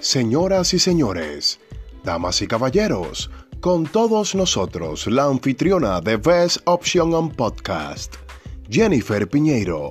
Señoras y señores, damas y caballeros, con todos nosotros la anfitriona de Best Option on Podcast, Jennifer Piñeiro.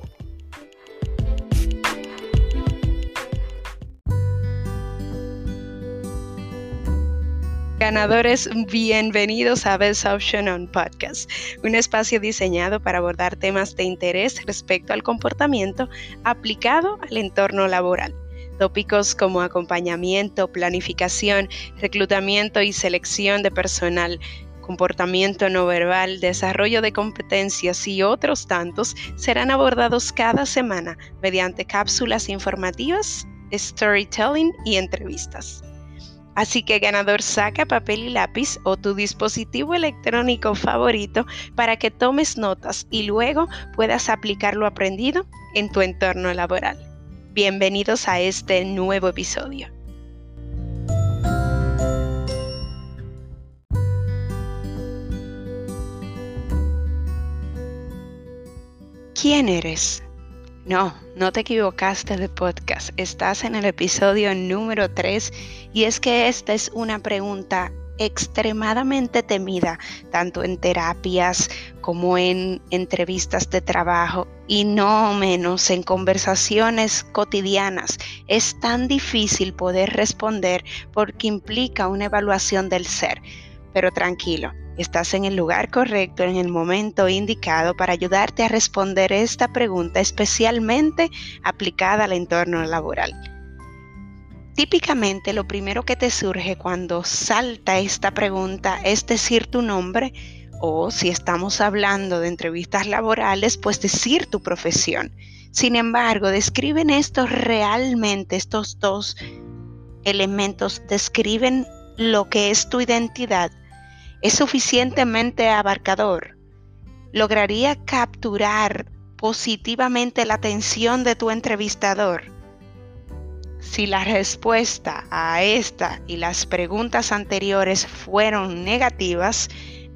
Ganadores, bienvenidos a Best Option on Podcast, un espacio diseñado para abordar temas de interés respecto al comportamiento aplicado al entorno laboral. Tópicos como acompañamiento, planificación, reclutamiento y selección de personal, comportamiento no verbal, desarrollo de competencias y otros tantos serán abordados cada semana mediante cápsulas informativas, storytelling y entrevistas. Así que ganador saca papel y lápiz o tu dispositivo electrónico favorito para que tomes notas y luego puedas aplicar lo aprendido en tu entorno laboral. Bienvenidos a este nuevo episodio. ¿Quién eres? No, no te equivocaste de podcast. Estás en el episodio número 3 y es que esta es una pregunta extremadamente temida, tanto en terapias como en entrevistas de trabajo y no menos en conversaciones cotidianas. Es tan difícil poder responder porque implica una evaluación del ser. Pero tranquilo, Estás en el lugar correcto, en el momento indicado para ayudarte a responder esta pregunta especialmente aplicada al entorno laboral. Típicamente lo primero que te surge cuando salta esta pregunta es decir tu nombre o si estamos hablando de entrevistas laborales, pues decir tu profesión. Sin embargo, describen esto realmente, estos dos elementos describen lo que es tu identidad es suficientemente abarcador, lograría capturar positivamente la atención de tu entrevistador. Si la respuesta a esta y las preguntas anteriores fueron negativas,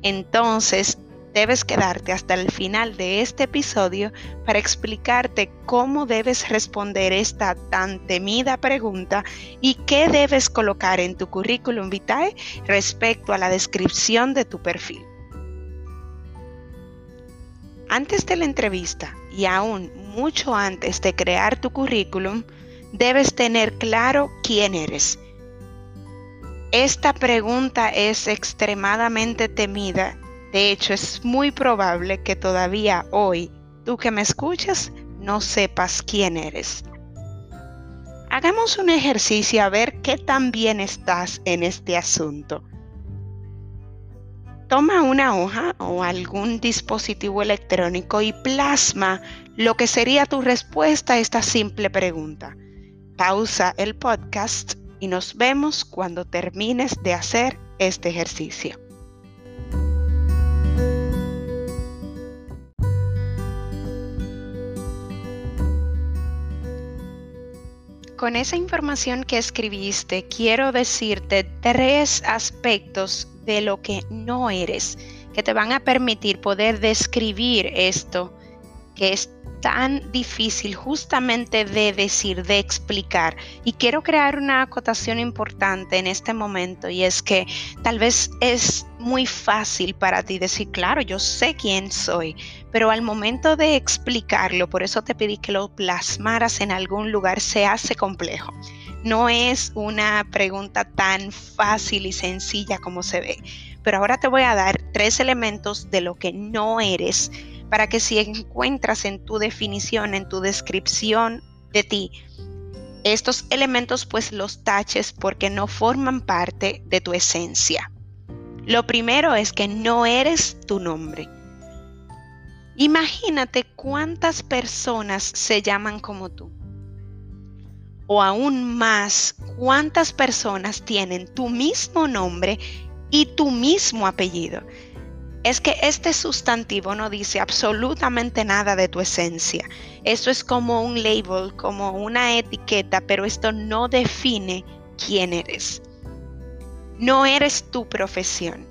entonces debes quedarte hasta el final de este episodio para explicarte cómo debes responder esta tan temida pregunta y qué debes colocar en tu currículum vitae respecto a la descripción de tu perfil. Antes de la entrevista y aún mucho antes de crear tu currículum, debes tener claro quién eres. Esta pregunta es extremadamente temida de hecho, es muy probable que todavía hoy, tú que me escuchas, no sepas quién eres. Hagamos un ejercicio a ver qué tan bien estás en este asunto. Toma una hoja o algún dispositivo electrónico y plasma lo que sería tu respuesta a esta simple pregunta. Pausa el podcast y nos vemos cuando termines de hacer este ejercicio. con esa información que escribiste, quiero decirte tres aspectos de lo que no eres, que te van a permitir poder describir esto que es tan difícil justamente de decir, de explicar. Y quiero crear una acotación importante en este momento y es que tal vez es muy fácil para ti decir, claro, yo sé quién soy, pero al momento de explicarlo, por eso te pedí que lo plasmaras en algún lugar, se hace complejo. No es una pregunta tan fácil y sencilla como se ve, pero ahora te voy a dar tres elementos de lo que no eres para que si encuentras en tu definición, en tu descripción de ti, estos elementos pues los taches porque no forman parte de tu esencia. Lo primero es que no eres tu nombre. Imagínate cuántas personas se llaman como tú. O aún más, cuántas personas tienen tu mismo nombre y tu mismo apellido es que este sustantivo no dice absolutamente nada de tu esencia. Esto es como un label, como una etiqueta, pero esto no define quién eres. No eres tu profesión.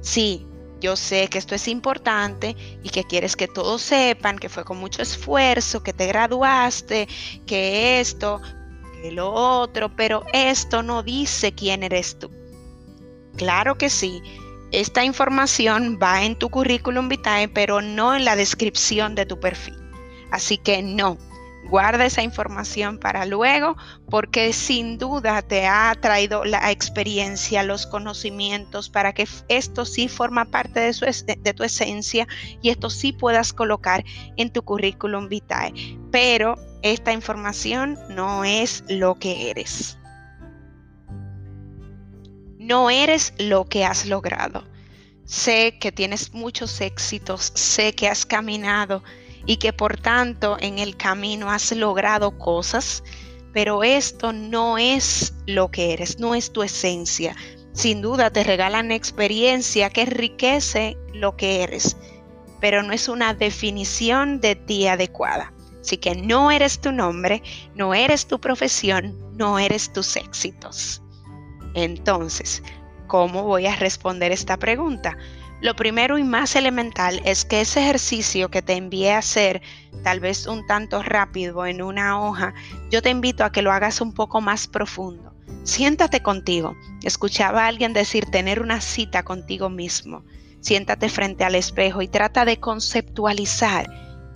Sí, yo sé que esto es importante y que quieres que todos sepan que fue con mucho esfuerzo, que te graduaste, que esto, que lo otro, pero esto no dice quién eres tú. Claro que sí, esta información va en tu currículum vitae, pero no en la descripción de tu perfil. Así que no, guarda esa información para luego porque sin duda te ha traído la experiencia, los conocimientos para que esto sí forma parte de, tu esencia y esto sí puedas colocar en tu currículum vitae. Pero esta información no es lo que eres. No eres lo que has logrado. Sé que tienes muchos éxitos, sé que has caminado y que por tanto en el camino has logrado cosas, pero esto no es lo que eres, no es tu esencia. Sin duda te regalan experiencia que enriquece lo que eres, pero no es una definición de ti adecuada. Así que no eres tu nombre, no eres tu profesión, no eres tus éxitos. Entonces, ¿cómo voy a responder esta pregunta? Lo primero y más elemental es que ese ejercicio que te envié a hacer, tal vez un tanto rápido en una hoja, yo te invito a que lo hagas un poco más profundo. Siéntate contigo. Escuchaba a alguien decir tener una cita contigo mismo. Siéntate frente al espejo y trata de conceptualizar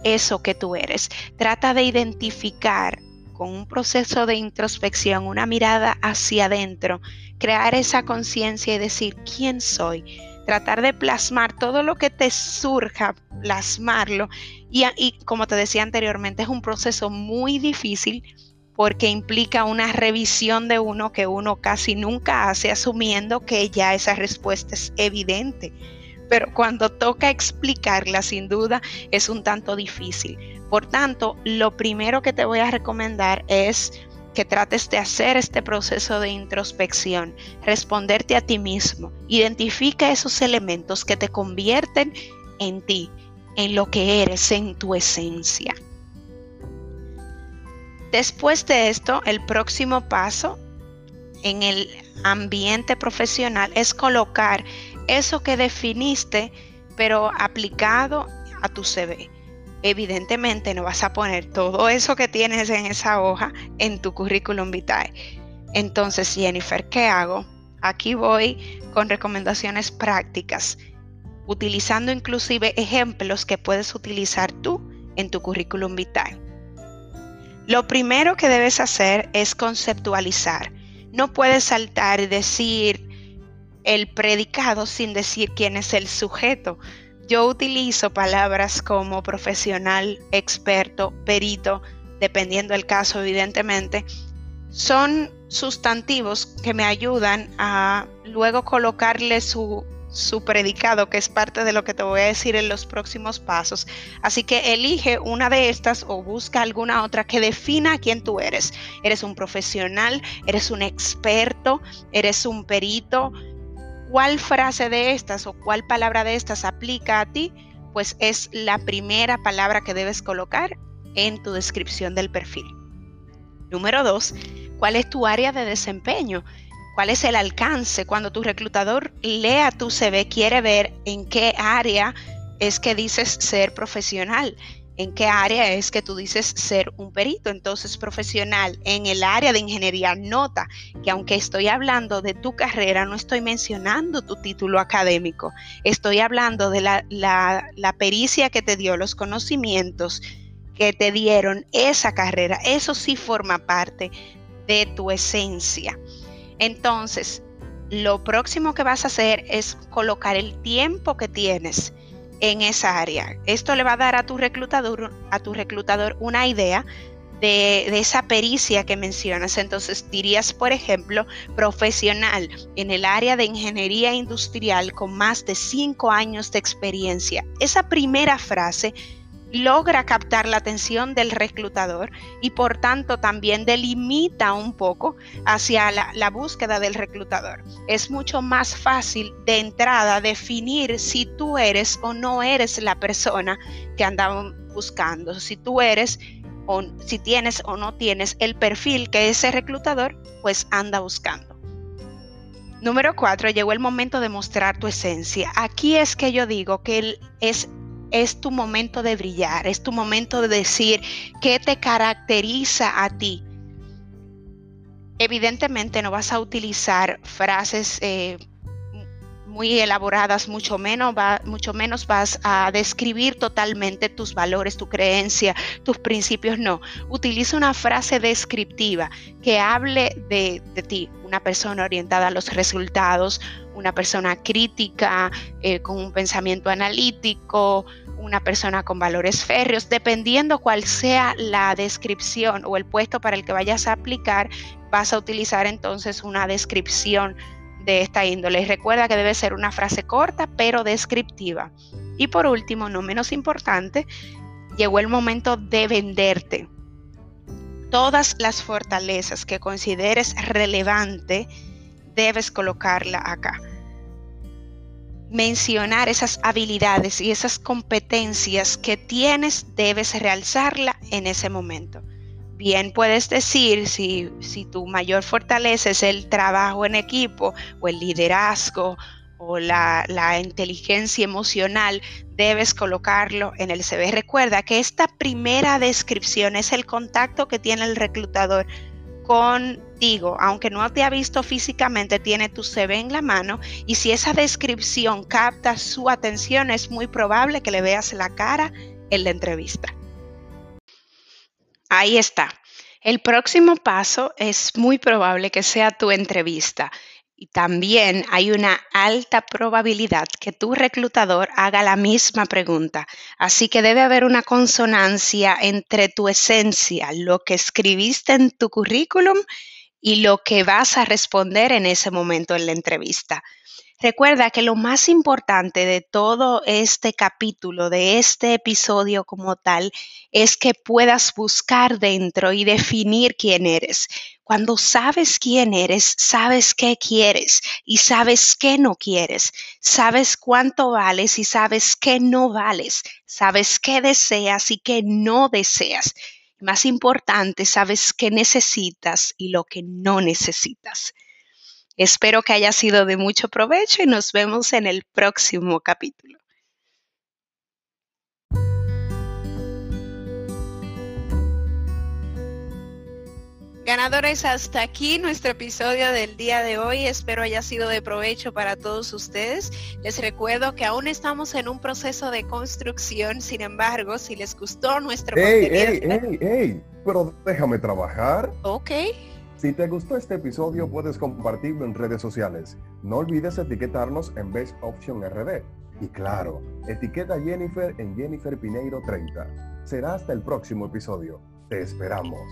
eso que tú eres. Trata de identificar con un proceso de introspección, una mirada hacia adentro, crear esa conciencia y decir, ¿quién soy? tratar de plasmar todo lo que te surja, plasmarlo. Y, y, como te decía anteriormente, es un proceso muy difícil porque implica una revisión de uno que uno casi nunca hace asumiendo que ya esa respuesta es evidente. Pero cuando toca explicarla, sin duda, es un tanto difícil. Por tanto, lo primero que te voy a recomendar es que trates de hacer este proceso de introspección, responderte a ti mismo, identifica esos elementos que te convierten en ti, en lo que eres, en tu esencia. Después de esto, el próximo paso en el ambiente profesional es colocar eso que definiste, pero aplicado a tu CV evidentemente no vas a poner todo eso que tienes en esa hoja en tu currículum vitae. Entonces, Jennifer, ¿qué hago? Aquí voy con recomendaciones prácticas, utilizando inclusive ejemplos que puedes utilizar tú en tu currículum vitae. Lo primero que debes hacer es conceptualizar. No puedes saltar y decir el predicado sin decir quién es el sujeto yo utilizo palabras como profesional, experto, perito, dependiendo del caso, evidentemente. Son sustantivos que me ayudan a luego colocarle su, su predicado, que es parte de lo que te voy a decir en los próximos pasos. Así que elige una de estas o busca alguna otra que defina quién tú eres. Eres un profesional, eres un experto, eres un perito, cuál frase de estas o cuál palabra de estas aplica a ti, pues es la primera palabra que debes colocar en tu descripción del perfil. Número dos, ¿cuál es tu área de desempeño? ¿Cuál es el alcance? Cuando tu reclutador lea tu CV, quiere ver en qué área es que dices ser profesional en qué área es que tú dices ser un perito. Entonces, profesional en el área de ingeniería, nota que aunque estoy hablando de tu carrera, no estoy mencionando tu título académico, estoy hablando de la, pericia que te dio, los conocimientos que te dieron esa carrera. Eso sí forma parte de tu esencia. Entonces, lo próximo que vas a hacer es colocar el tiempo que tienes en esa área. Esto le va a dar a tu reclutador, a tu reclutador una idea de, de, esa pericia que mencionas. Entonces dirías, por ejemplo, profesional en el área de ingeniería industrial con más de cinco años de experiencia. Esa primera frase logra captar la atención del reclutador y por tanto también delimita un poco hacia la, búsqueda del reclutador. Es mucho más fácil de entrada definir si tú eres o no eres la persona que andaban buscando, si tú eres o si tienes o no tienes el perfil que ese reclutador pues anda buscando. Número cuatro, llegó el momento de mostrar tu esencia. Aquí es que yo digo que es es tu momento de brillar, es tu momento de decir qué te caracteriza a ti. Evidentemente no vas a utilizar frases eh, muy elaboradas, mucho menos, mucho menos vas a describir totalmente tus valores, tu creencia, tus principios, no. Utiliza una frase descriptiva que hable de, ti, una persona orientada a los resultados, una persona crítica, eh, con un pensamiento analítico, una persona con valores férreos, dependiendo cuál sea la descripción o el puesto para el que vayas a aplicar, vas a utilizar entonces una descripción de esta índole. recuerda que debe ser una frase corta pero descriptiva. Y por último, no menos importante, llegó el momento de venderte. Todas las fortalezas que consideres relevante, debes colocarla acá. Mencionar esas habilidades y esas competencias que tienes, debes realzarla en ese momento bien puedes decir si, tu mayor fortaleza es el trabajo en equipo o el liderazgo o la, la, inteligencia emocional, debes colocarlo en el CV. Recuerda que esta primera descripción es el contacto que tiene el reclutador contigo, aunque no te ha visto físicamente, tiene tu CV en la mano y si esa descripción capta su atención, es muy probable que le veas la cara en la entrevista. Ahí está. El próximo paso es muy probable que sea tu entrevista. Y también hay una alta probabilidad que tu reclutador haga la misma pregunta. Así que debe haber una consonancia entre tu esencia, lo que escribiste en tu currículum y lo que vas a responder en ese momento en la entrevista. Recuerda que lo más importante de todo este capítulo, de este episodio como tal, es que puedas buscar dentro y definir quién eres. Cuando sabes quién eres, sabes qué quieres y sabes qué no quieres. Sabes cuánto vales y sabes qué no vales. Sabes qué deseas y qué no deseas. Más importante, sabes qué necesitas y lo que no necesitas. Espero que haya sido de mucho provecho y nos vemos en el próximo capítulo. Ganadores, hasta aquí nuestro episodio del día de hoy. Espero haya sido de provecho para todos ustedes. Les recuerdo que aún estamos en un proceso de construcción. Sin embargo, si les gustó nuestro ¡Ey, ey, ey, ey! Pero déjame trabajar. Ok. Si te gustó este episodio, puedes compartirlo en redes sociales. No olvides etiquetarnos en Best Option RD. Y claro, etiqueta Jennifer en Jennifer Pineiro 30. Será hasta el próximo episodio. Te esperamos.